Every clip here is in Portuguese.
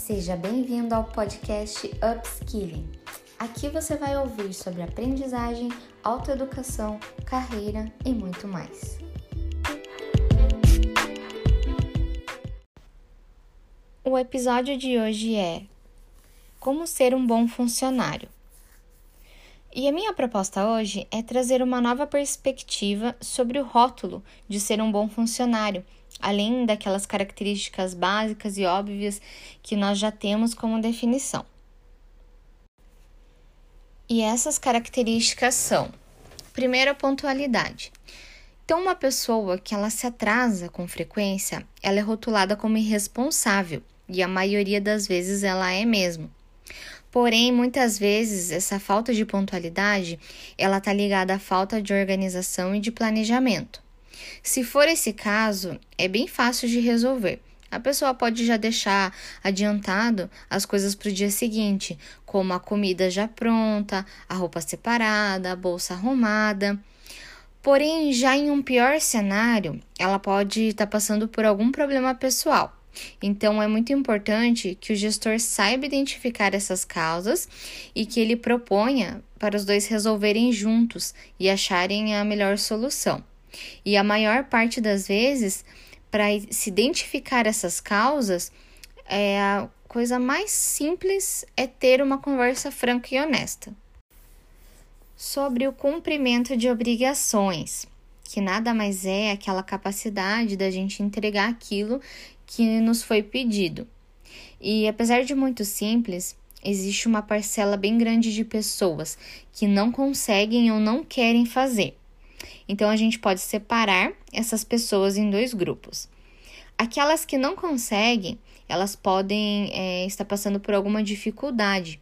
Seja bem-vindo ao podcast Upskilling. Aqui você vai ouvir sobre aprendizagem, autoeducação, carreira e muito mais. O episódio de hoje é Como ser um bom funcionário. E a minha proposta hoje é trazer uma nova perspectiva sobre o rótulo de ser um bom funcionário, além daquelas características básicas e óbvias que nós já temos como definição. E essas características são: primeiro, a pontualidade. Então, uma pessoa que ela se atrasa com frequência, ela é rotulada como irresponsável, e a maioria das vezes ela é mesmo. Porém, muitas vezes essa falta de pontualidade, ela está ligada à falta de organização e de planejamento. Se for esse caso, é bem fácil de resolver. A pessoa pode já deixar adiantado as coisas para o dia seguinte, como a comida já pronta, a roupa separada, a bolsa arrumada. Porém, já em um pior cenário, ela pode estar tá passando por algum problema pessoal. Então, é muito importante que o gestor saiba identificar essas causas e que ele proponha para os dois resolverem juntos e acharem a melhor solução. E a maior parte das vezes, para se identificar essas causas, é a coisa mais simples é ter uma conversa franca e honesta. Sobre o cumprimento de obrigações, que nada mais é aquela capacidade da gente entregar aquilo que nos foi pedido. E apesar de muito simples, existe uma parcela bem grande de pessoas que não conseguem ou não querem fazer. Então a gente pode separar essas pessoas em dois grupos. Aquelas que não conseguem, elas podem é, estar passando por alguma dificuldade.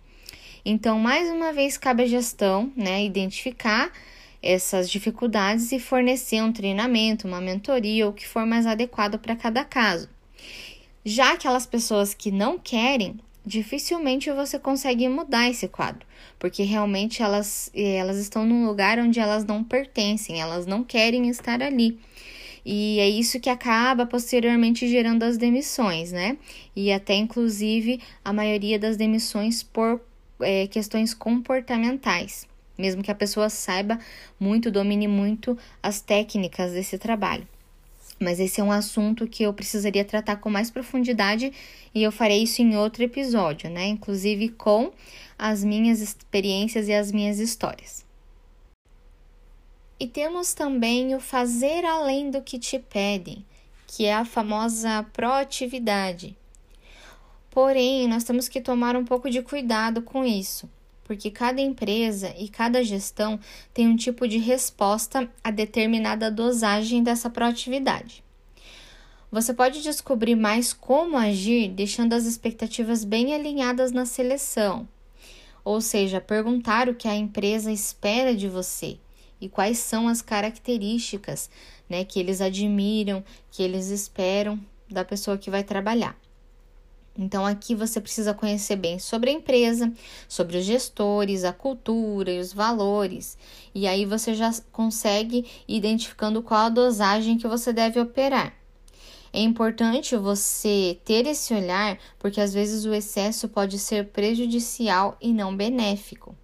Então, mais uma vez, cabe à gestão né, identificar essas dificuldades e fornecer um treinamento, uma mentoria, ou o que for mais adequado para cada caso. Já aquelas pessoas que não querem, dificilmente você consegue mudar esse quadro, porque realmente elas, elas estão num lugar onde elas não pertencem, elas não querem estar ali. E é isso que acaba posteriormente gerando as demissões, né? E até inclusive a maioria das demissões por é, questões comportamentais, mesmo que a pessoa saiba muito, domine muito as técnicas desse trabalho. Mas esse é um assunto que eu precisaria tratar com mais profundidade e eu farei isso em outro episódio, né? Inclusive com as minhas experiências e as minhas histórias. E temos também o fazer além do que te pedem, que é a famosa proatividade. Porém, nós temos que tomar um pouco de cuidado com isso porque cada empresa e cada gestão tem um tipo de resposta a determinada dosagem dessa proatividade. Você pode descobrir mais como agir deixando as expectativas bem alinhadas na seleção, ou seja, perguntar o que a empresa espera de você e quais são as características né, que eles admiram, que eles esperam da pessoa que vai trabalhar. Então, aqui você precisa conhecer bem sobre a empresa, sobre os gestores, a cultura e os valores. E aí você já consegue identificando qual a dosagem que você deve operar. É importante você ter esse olhar, porque às vezes o excesso pode ser prejudicial e não benéfico.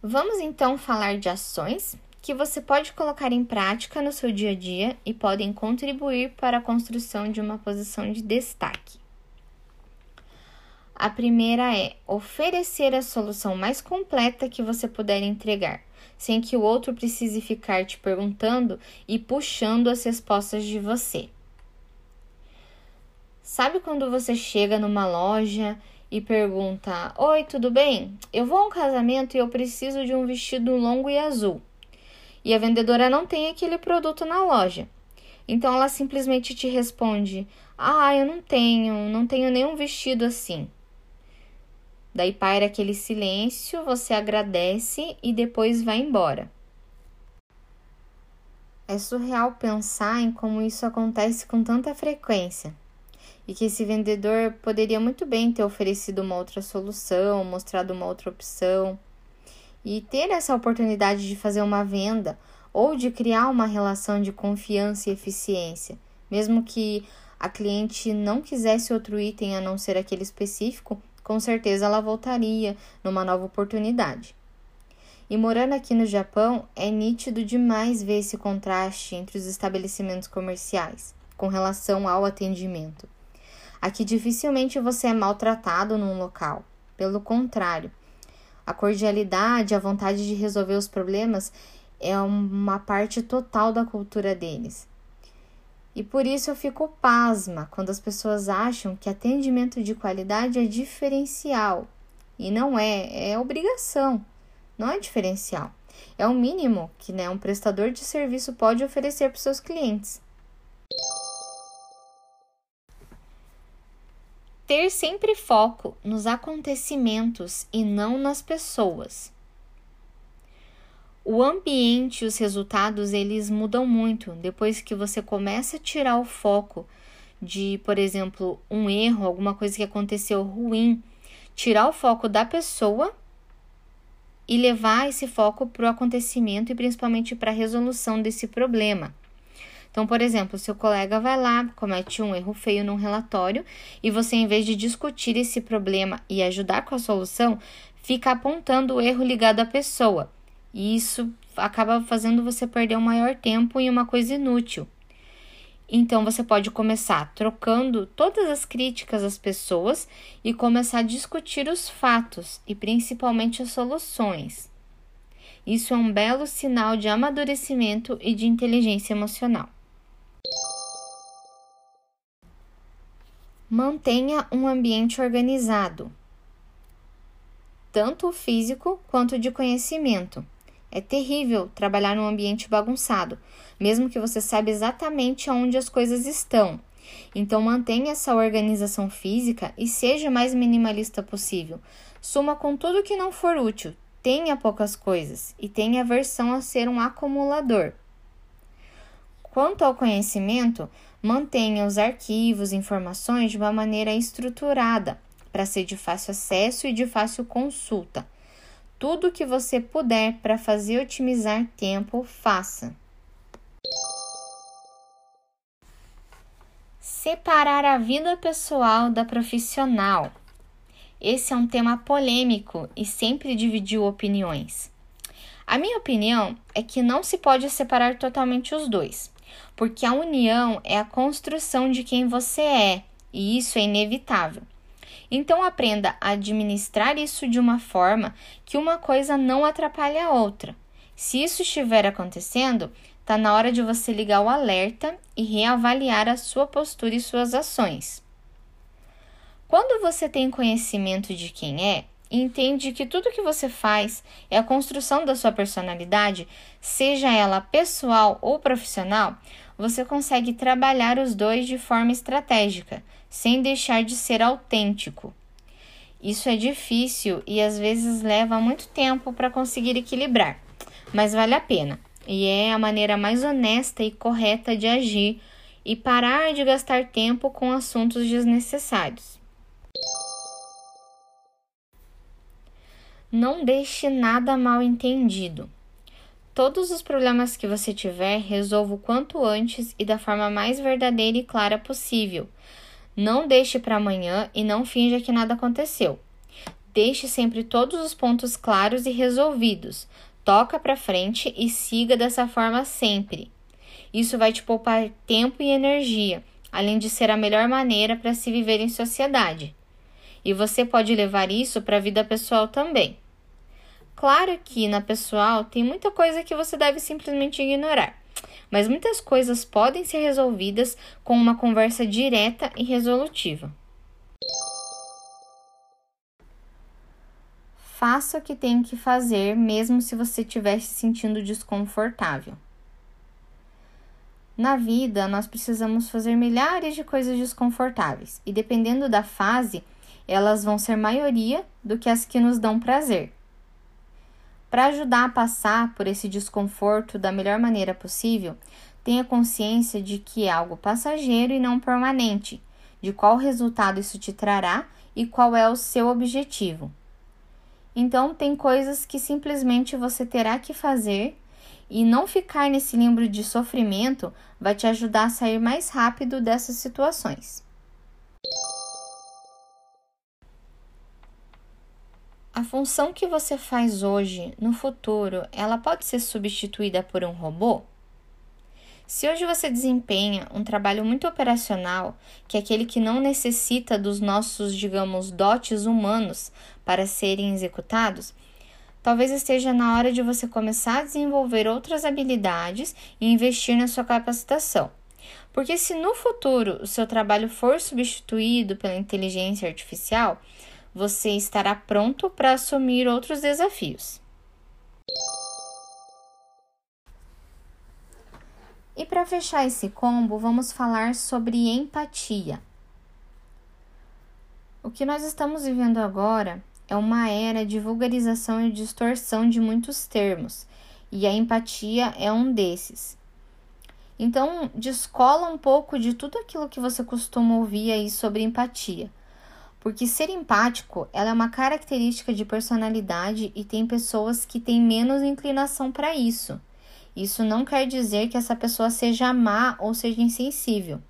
Vamos então falar de ações que você pode colocar em prática no seu dia a dia e podem contribuir para a construção de uma posição de destaque. A primeira é oferecer a solução mais completa que você puder entregar, sem que o outro precise ficar te perguntando e puxando as respostas de você. Sabe quando você chega numa loja e pergunta: Oi, tudo bem? Eu vou a um casamento e eu preciso de um vestido longo e azul e a vendedora não tem aquele produto na loja. Então ela simplesmente te responde: Ah, eu não tenho, não tenho nenhum vestido assim. Daí paira aquele silêncio, você agradece e depois vai embora. É surreal pensar em como isso acontece com tanta frequência e que esse vendedor poderia muito bem ter oferecido uma outra solução, mostrado uma outra opção. E ter essa oportunidade de fazer uma venda ou de criar uma relação de confiança e eficiência, mesmo que a cliente não quisesse outro item a não ser aquele específico, com certeza ela voltaria numa nova oportunidade. E morando aqui no Japão, é nítido demais ver esse contraste entre os estabelecimentos comerciais com relação ao atendimento. Aqui dificilmente você é maltratado num local. Pelo contrário, a cordialidade, a vontade de resolver os problemas é uma parte total da cultura deles. E por isso eu fico pasma quando as pessoas acham que atendimento de qualidade é diferencial. E não é, é obrigação não é diferencial. É o mínimo que né, um prestador de serviço pode oferecer para os seus clientes. Ter sempre foco nos acontecimentos e não nas pessoas. O ambiente e os resultados eles mudam muito depois que você começa a tirar o foco de, por exemplo, um erro, alguma coisa que aconteceu ruim, tirar o foco da pessoa e levar esse foco para o acontecimento e principalmente para a resolução desse problema. Então, por exemplo, seu colega vai lá, comete um erro feio num relatório e você, em vez de discutir esse problema e ajudar com a solução, fica apontando o erro ligado à pessoa. E isso acaba fazendo você perder o maior tempo em uma coisa inútil. Então você pode começar trocando todas as críticas às pessoas e começar a discutir os fatos e principalmente as soluções. Isso é um belo sinal de amadurecimento e de inteligência emocional. Mantenha um ambiente organizado, tanto físico quanto de conhecimento. É terrível trabalhar num ambiente bagunçado, mesmo que você saiba exatamente onde as coisas estão. Então mantenha essa organização física e seja mais minimalista possível. Suma com tudo que não for útil, tenha poucas coisas e tenha aversão a ser um acumulador. Quanto ao conhecimento, mantenha os arquivos, informações de uma maneira estruturada, para ser de fácil acesso e de fácil consulta. Tudo que você puder para fazer otimizar tempo, faça. Separar a vida pessoal da profissional. Esse é um tema polêmico e sempre dividiu opiniões. A minha opinião é que não se pode separar totalmente os dois, porque a união é a construção de quem você é e isso é inevitável. Então aprenda a administrar isso de uma forma que uma coisa não atrapalhe a outra. Se isso estiver acontecendo, Está na hora de você ligar o alerta e reavaliar a sua postura e suas ações. Quando você tem conhecimento de quem é, entende que tudo que você faz é a construção da sua personalidade, seja ela pessoal ou profissional, você consegue trabalhar os dois de forma estratégica, sem deixar de ser autêntico. Isso é difícil e às vezes leva muito tempo para conseguir equilibrar, mas vale a pena e é a maneira mais honesta e correta de agir e parar de gastar tempo com assuntos desnecessários. Não deixe nada mal entendido. Todos os problemas que você tiver, resolva o quanto antes e da forma mais verdadeira e clara possível. Não deixe para amanhã e não finja que nada aconteceu. Deixe sempre todos os pontos claros e resolvidos, toca para frente e siga dessa forma sempre. Isso vai te poupar tempo e energia, além de ser a melhor maneira para se viver em sociedade. E você pode levar isso para a vida pessoal também. Claro que na pessoal tem muita coisa que você deve simplesmente ignorar, mas muitas coisas podem ser resolvidas com uma conversa direta e resolutiva. Faça o que tem que fazer, mesmo se você estiver se sentindo desconfortável. Na vida, nós precisamos fazer milhares de coisas desconfortáveis, e dependendo da fase, elas vão ser maioria do que as que nos dão prazer. Para ajudar a passar por esse desconforto da melhor maneira possível, tenha consciência de que é algo passageiro e não permanente, de qual resultado isso te trará e qual é o seu objetivo. Então, tem coisas que simplesmente você terá que fazer E não ficar nesse limbo de sofrimento vai te ajudar a sair mais rápido dessas situações. A função que você faz hoje, no futuro, ela pode ser substituída por um robô? Se hoje você desempenha um trabalho muito operacional, que é aquele que não necessita dos nossos, digamos, dotes humanos para serem executados, talvez esteja na hora de você começar a desenvolver outras habilidades e investir na sua capacitação. Porque se no futuro o seu trabalho for substituído pela inteligência artificial, você estará pronto para assumir outros desafios. E para fechar esse combo, vamos falar sobre empatia. O que nós estamos vivendo agora é uma era de vulgarização e distorção de muitos termos, e a empatia é um desses. Então, descola um pouco de tudo aquilo que você costuma ouvir aí sobre empatia. Porque ser empático ela é uma característica de personalidade e tem pessoas que têm menos inclinação para isso. Isso não quer dizer que essa pessoa seja má ou seja insensível.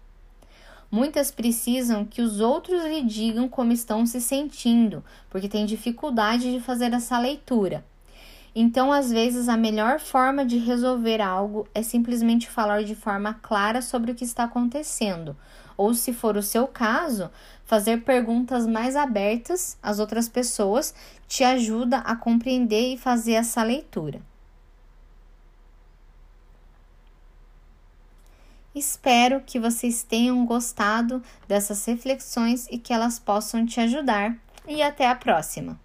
Muitas precisam que os outros lhe digam como estão se sentindo, porque têm dificuldade de fazer essa leitura. Então, às vezes, a melhor forma de resolver algo é simplesmente falar de forma clara sobre o que está acontecendo, ou, se for o seu caso, fazer perguntas mais abertas às outras pessoas te ajuda a compreender e fazer essa leitura. Espero que vocês tenham gostado dessas reflexões e que elas possam te ajudar. E até a próxima!